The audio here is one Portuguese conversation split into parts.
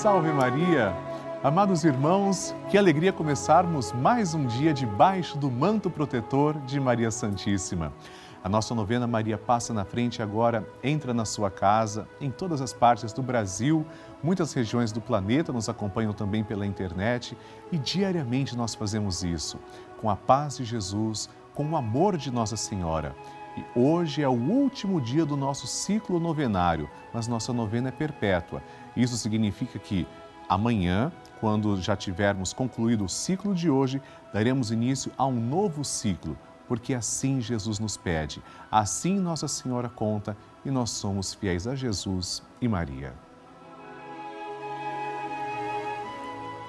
Salve Maria! Amados irmãos, que alegria começarmos mais um dia debaixo do manto protetor de Maria Santíssima. A nossa novena Maria Passa na Frente agora entra na sua casa, em todas as partes do Brasil, muitas regiões do planeta nos acompanham também pela internet e diariamente nós fazemos isso, com a paz de Jesus, com o amor de Nossa Senhora. E hoje é o último dia do nosso ciclo novenário, mas nossa novena é perpétua. Isso significa que amanhã, quando já tivermos concluído o ciclo de hoje, daremos início a um novo ciclo, porque assim Jesus nos pede, assim Nossa Senhora conta e nós somos fiéis a Jesus e Maria.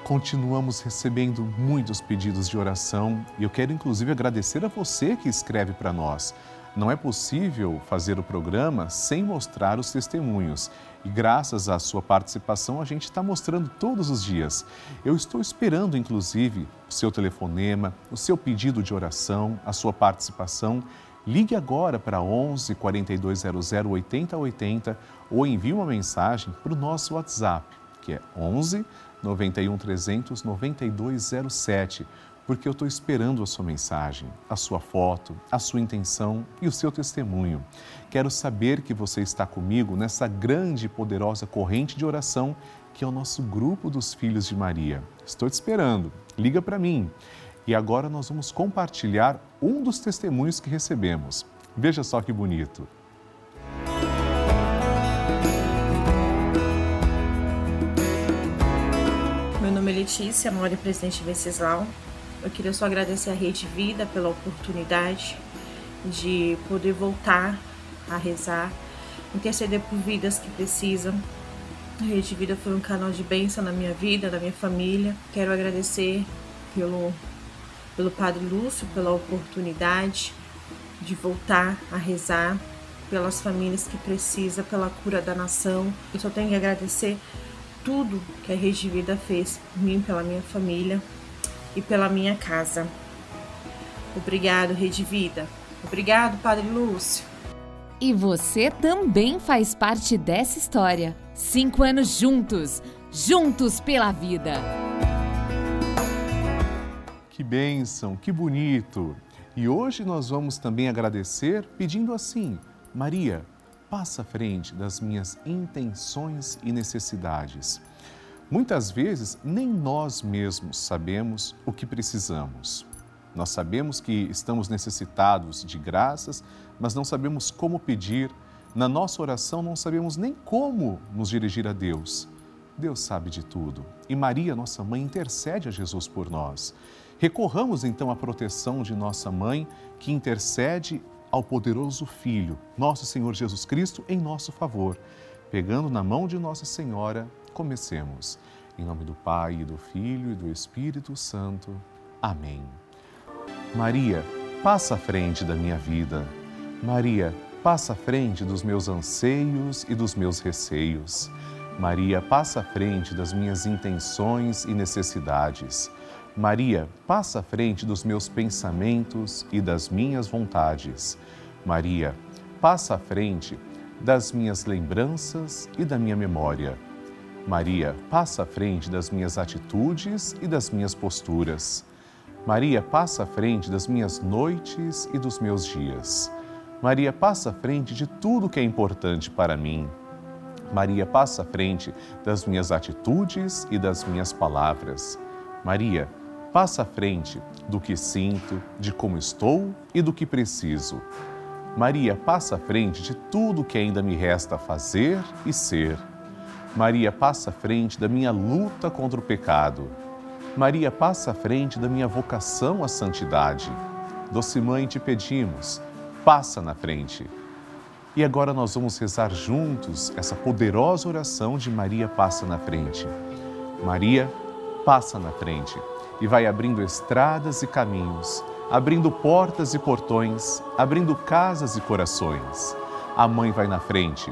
Continuamos recebendo muitos pedidos de oração e eu quero inclusive agradecer a você que escreve para nós. Não é possível fazer o programa sem mostrar os testemunhos. E graças à sua participação, a gente está mostrando todos os dias. Eu estou esperando, inclusive, o seu telefonema, o seu pedido de oração, a sua participação. Ligue agora para 11 4200 8080 ou envie uma mensagem para o nosso WhatsApp, que é 11 91 300 9207 porque eu estou esperando a sua mensagem, a sua foto, a sua intenção e o seu testemunho. Quero saber que você está comigo nessa grande e poderosa corrente de oração que é o nosso grupo dos Filhos de Maria. Estou te esperando, liga para mim. E agora nós vamos compartilhar um dos testemunhos que recebemos. Veja só que bonito. Meu nome é Letícia, moro em Presidente Venceslau, eu queria só agradecer a Rede Vida pela oportunidade de poder voltar a rezar, interceder por vidas que precisam. A Rede Vida foi um canal de bênção na minha vida, na minha família. Quero agradecer pelo, pelo Padre Lúcio, pela oportunidade de voltar a rezar pelas famílias que precisam, pela cura da nação. Eu só tenho que agradecer tudo que a Rede Vida fez por mim, pela minha família e pela minha casa. Obrigado, Rede Vida. Obrigado, Padre Lúcio. E você também faz parte dessa história. Cinco anos juntos, juntos pela vida. Que bênção, que bonito! E hoje nós vamos também agradecer pedindo assim: Maria, passa à frente das minhas intenções e necessidades. Muitas vezes, nem nós mesmos sabemos o que precisamos. Nós sabemos que estamos necessitados de graças, mas não sabemos como pedir. Na nossa oração, não sabemos nem como nos dirigir a Deus. Deus sabe de tudo. E Maria, nossa mãe, intercede a Jesus por nós. Recorramos então à proteção de nossa mãe, que intercede ao poderoso Filho, nosso Senhor Jesus Cristo, em nosso favor. Pegando na mão de Nossa Senhora, Comecemos. Em nome do Pai, e do Filho e do Espírito Santo. Amém. Maria, passa à frente da minha vida. Maria, passa à frente dos meus anseios e dos meus receios. Maria, passa à frente das minhas intenções e necessidades. Maria, passa à frente dos meus pensamentos e das minhas vontades. Maria, passa à frente das minhas lembranças e da minha memória. Maria, passa à frente das minhas atitudes e das minhas posturas. Maria, passa à frente das minhas noites e dos meus dias. Maria, passa à frente de tudo que é importante para mim. Maria, passa à frente das minhas atitudes e das minhas palavras. Maria, passa à frente do que sinto, de como estou e do que preciso. Maria, passa à frente de tudo que ainda me resta fazer e ser. Maria passa à frente da minha luta contra o pecado. Maria passa à frente da minha vocação à santidade. Doce Mãe, te pedimos, passa na frente. E agora nós vamos rezar juntos essa poderosa oração de Maria passa na frente. Maria passa na frente e vai abrindo estradas e caminhos, abrindo portas e portões, abrindo casas e corações. A mãe vai na frente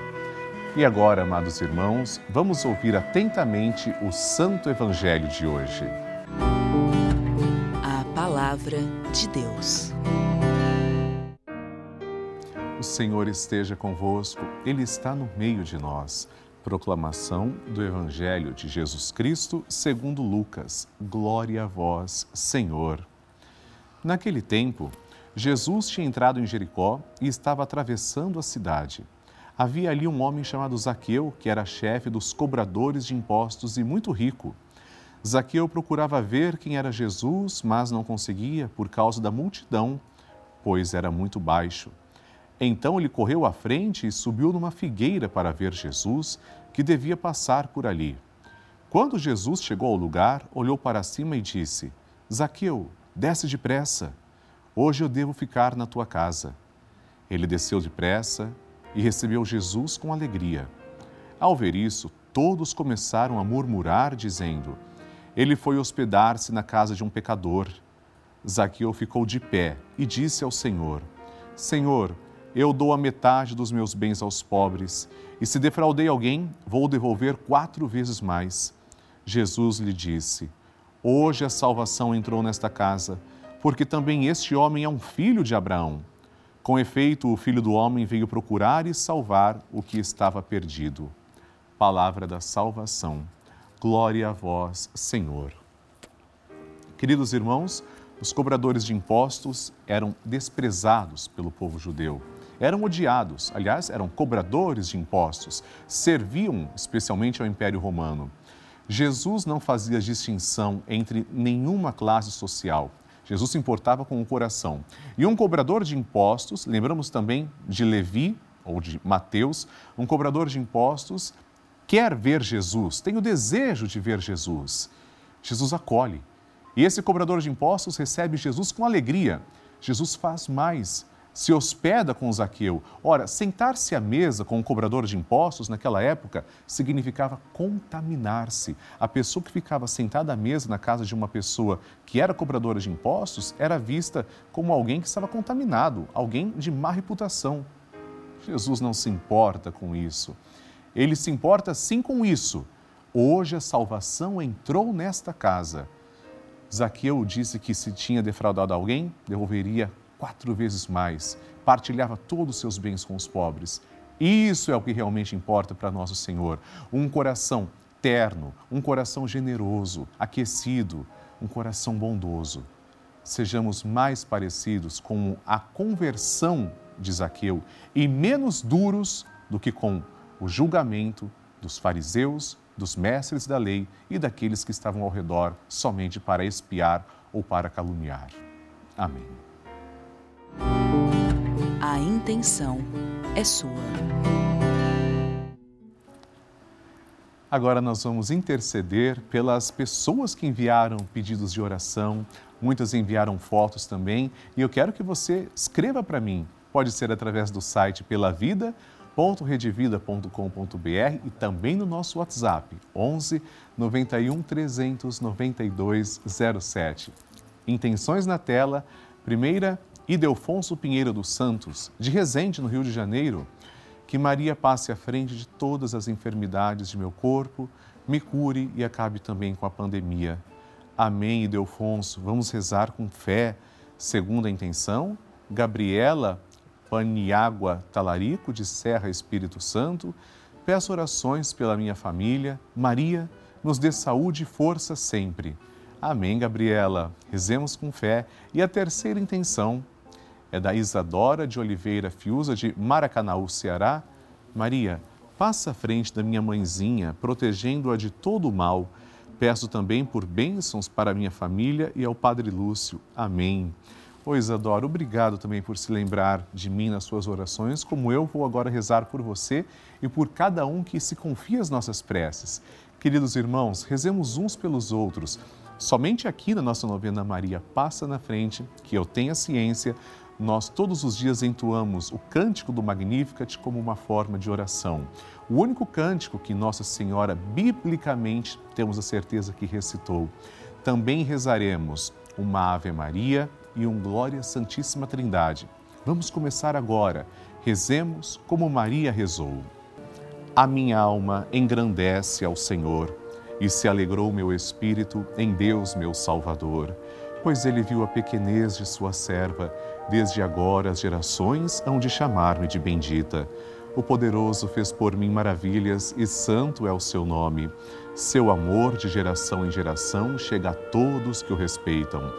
E agora, amados irmãos, vamos ouvir atentamente o Santo Evangelho de hoje. A Palavra de Deus. O Senhor esteja convosco, Ele está no meio de nós. Proclamação do Evangelho de Jesus Cristo segundo Lucas. Glória a vós, Senhor. Naquele tempo, Jesus tinha entrado em Jericó e estava atravessando a cidade. Havia ali um homem chamado Zaqueu, que era chefe dos cobradores de impostos e muito rico. Zaqueu procurava ver quem era Jesus, mas não conseguia por causa da multidão, pois era muito baixo. Então ele correu à frente e subiu numa figueira para ver Jesus, que devia passar por ali. Quando Jesus chegou ao lugar, olhou para cima e disse: Zaqueu, desce depressa. Hoje eu devo ficar na tua casa. Ele desceu depressa e recebeu Jesus com alegria. Ao ver isso, todos começaram a murmurar, dizendo: Ele foi hospedar-se na casa de um pecador. Zaqueu ficou de pé e disse ao Senhor: Senhor, eu dou a metade dos meus bens aos pobres, e se defraudei alguém, vou devolver quatro vezes mais. Jesus lhe disse: Hoje a salvação entrou nesta casa, porque também este homem é um filho de Abraão. Com efeito, o filho do homem veio procurar e salvar o que estava perdido. Palavra da salvação. Glória a vós, Senhor. Queridos irmãos, os cobradores de impostos eram desprezados pelo povo judeu eram odiados, aliás, eram cobradores de impostos, serviam especialmente ao Império Romano. Jesus não fazia distinção entre nenhuma classe social. Jesus se importava com o coração. E um cobrador de impostos, lembramos também de Levi, ou de Mateus, um cobrador de impostos quer ver Jesus, tem o desejo de ver Jesus. Jesus acolhe. E esse cobrador de impostos recebe Jesus com alegria. Jesus faz mais se hospeda com Zaqueu. Ora, sentar-se à mesa com um cobrador de impostos naquela época significava contaminar-se. A pessoa que ficava sentada à mesa na casa de uma pessoa que era cobradora de impostos era vista como alguém que estava contaminado, alguém de má reputação. Jesus não se importa com isso. Ele se importa sim com isso. Hoje a salvação entrou nesta casa. Zaqueu disse que se tinha defraudado alguém, devolveria quatro vezes mais, partilhava todos os seus bens com os pobres. Isso é o que realmente importa para nosso Senhor. Um coração terno, um coração generoso, aquecido, um coração bondoso. Sejamos mais parecidos com a conversão de Zaqueu e menos duros do que com o julgamento dos fariseus, dos mestres da lei e daqueles que estavam ao redor somente para espiar ou para caluniar. Amém. A intenção é sua. Agora nós vamos interceder pelas pessoas que enviaram pedidos de oração, muitas enviaram fotos também, e eu quero que você escreva para mim. Pode ser através do site pelavida.redevida.com.br e também no nosso WhatsApp 11 91 300 9207. Intenções na tela. Primeira Idelfonso Pinheiro dos Santos, de Resende, no Rio de Janeiro, que Maria passe à frente de todas as enfermidades de meu corpo, me cure e acabe também com a pandemia. Amém, Idelfonso. Vamos rezar com fé, segundo a intenção. Gabriela Paniágua Talarico, de Serra Espírito Santo, peço orações pela minha família. Maria, nos dê saúde e força sempre. Amém, Gabriela. Rezemos com fé. E a terceira intenção, é da Isadora de Oliveira Fiuza, de Maracanaú, Ceará. Maria, passa à frente da minha mãezinha, protegendo-a de todo o mal. Peço também por bênçãos para minha família e ao Padre Lúcio. Amém. Ô Isadora, obrigado também por se lembrar de mim nas suas orações, como eu vou agora rezar por você e por cada um que se confia às nossas preces. Queridos irmãos, rezemos uns pelos outros. Somente aqui na nossa novena Maria Passa na Frente, que eu tenha ciência, nós todos os dias entoamos o cântico do Magnificat como uma forma de oração. O único cântico que Nossa Senhora, biblicamente, temos a certeza que recitou. Também rezaremos uma Ave Maria e um Glória Santíssima Trindade. Vamos começar agora. Rezemos como Maria rezou. A minha alma engrandece ao Senhor e se alegrou meu espírito em Deus, meu Salvador, pois ele viu a pequenez de sua serva. Desde agora as gerações hão de chamar-me de bendita. O poderoso fez por mim maravilhas e santo é o seu nome. Seu amor de geração em geração chega a todos que o respeitam.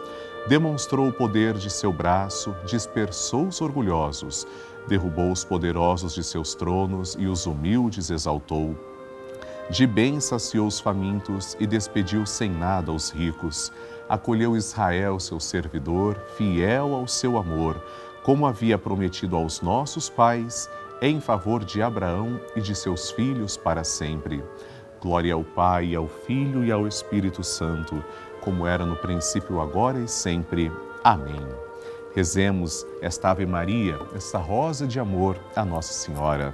Demonstrou o poder de seu braço, dispersou os orgulhosos, derrubou os poderosos de seus tronos e os humildes exaltou. De bem saciou os famintos e despediu sem nada os ricos. Acolheu Israel, seu servidor, fiel ao seu amor, como havia prometido aos nossos pais, em favor de Abraão e de seus filhos para sempre. Glória ao Pai, ao Filho e ao Espírito Santo como era no princípio, agora e sempre. Amém. Rezemos esta Ave Maria, esta rosa de amor a Nossa Senhora.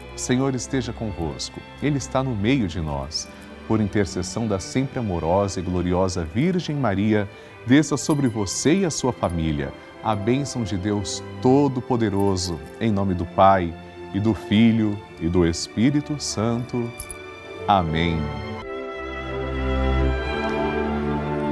O Senhor esteja convosco, Ele está no meio de nós. Por intercessão da sempre amorosa e gloriosa Virgem Maria, desça sobre você e a sua família a bênção de Deus Todo-Poderoso, em nome do Pai, e do Filho, e do Espírito Santo. Amém.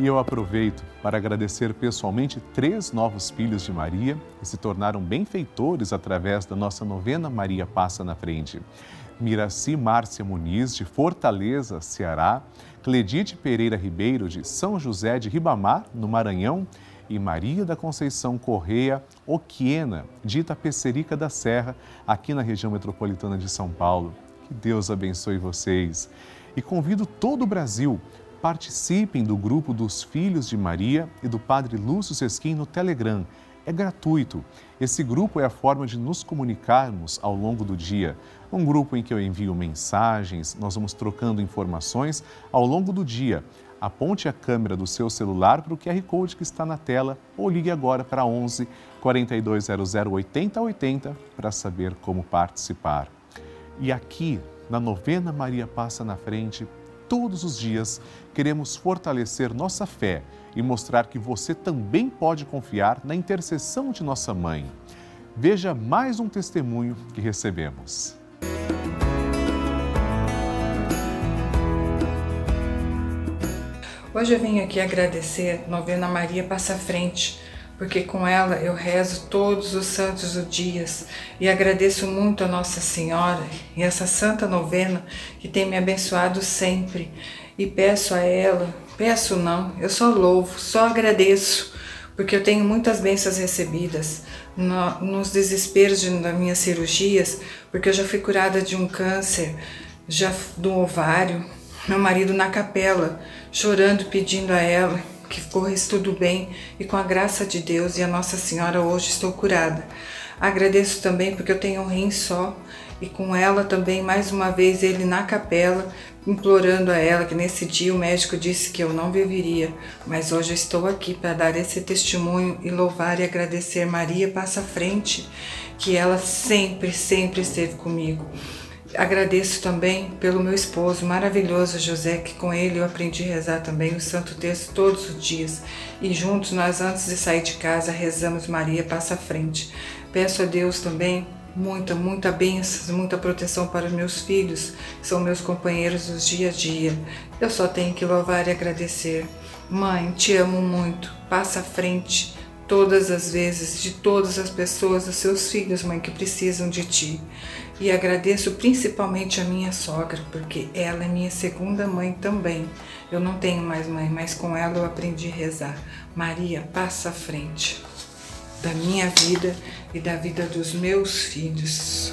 E eu aproveito para agradecer pessoalmente três novos filhos de Maria que se tornaram benfeitores através da nossa novena Maria Passa na Frente. Miraci Márcia Muniz, de Fortaleza, Ceará, Cledite Pereira Ribeiro, de São José de Ribamar, no Maranhão, e Maria da Conceição Correia Oquiena, de Itapecerica da Serra, aqui na região metropolitana de São Paulo. Que Deus abençoe vocês. E convido todo o Brasil Participem do grupo dos Filhos de Maria e do Padre Lúcio Sesquim no Telegram. É gratuito. Esse grupo é a forma de nos comunicarmos ao longo do dia. Um grupo em que eu envio mensagens, nós vamos trocando informações ao longo do dia. Aponte a câmera do seu celular para o QR Code que está na tela ou ligue agora para 11 4200 8080 para saber como participar. E aqui, na novena Maria Passa na Frente, todos os dias, queremos fortalecer nossa fé e mostrar que você também pode confiar na intercessão de nossa mãe. Veja mais um testemunho que recebemos. Hoje eu vim aqui agradecer Novena Maria Passa Frente, porque com ela eu rezo todos os santos os dias e agradeço muito a Nossa Senhora e essa santa novena que tem me abençoado sempre. E peço a ela, peço não, eu só louvo, só agradeço, porque eu tenho muitas bênçãos recebidas no, nos desesperos de, das minhas cirurgias, porque eu já fui curada de um câncer, já do ovário, meu marido na capela, chorando, pedindo a ela que corresse tudo bem e com a graça de Deus e a Nossa Senhora hoje estou curada. Agradeço também porque eu tenho um rim só e com ela também mais uma vez ele na capela implorando a ela que nesse dia o médico disse que eu não viveria, mas hoje eu estou aqui para dar esse testemunho e louvar e agradecer Maria passa à frente, que ela sempre, sempre esteve comigo. Agradeço também pelo meu esposo maravilhoso José, que com ele eu aprendi a rezar também o Santo Texto todos os dias. E juntos nós, antes de sair de casa, rezamos Maria Passa à Frente. Peço a Deus também muita, muita bênção, muita proteção para os meus filhos, que são meus companheiros dos dia a dia. Eu só tenho que louvar e agradecer. Mãe, te amo muito. Passa à frente todas as vezes, de todas as pessoas, dos seus filhos, mãe, que precisam de ti. E agradeço principalmente a minha sogra, porque ela é minha segunda mãe também. Eu não tenho mais mãe, mas com ela eu aprendi a rezar. Maria, passa à frente da minha vida e da vida dos meus filhos.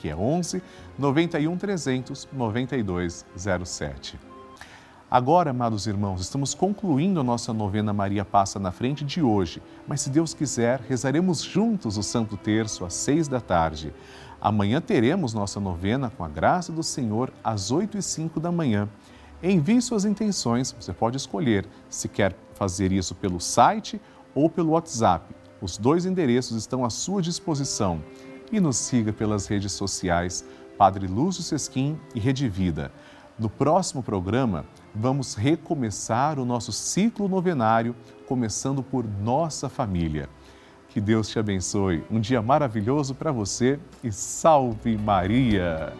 que é 11 91 300 9207. Agora, amados irmãos, estamos concluindo a nossa novena Maria Passa na Frente de hoje, mas se Deus quiser, rezaremos juntos o Santo Terço às seis da tarde. Amanhã teremos nossa novena com a graça do Senhor às oito e cinco da manhã. Envie suas intenções, você pode escolher se quer fazer isso pelo site ou pelo WhatsApp. Os dois endereços estão à sua disposição e nos siga pelas redes sociais Padre Lúcio Sesquim e Rede Vida. No próximo programa, vamos recomeçar o nosso ciclo novenário, começando por nossa família. Que Deus te abençoe. Um dia maravilhoso para você e salve Maria!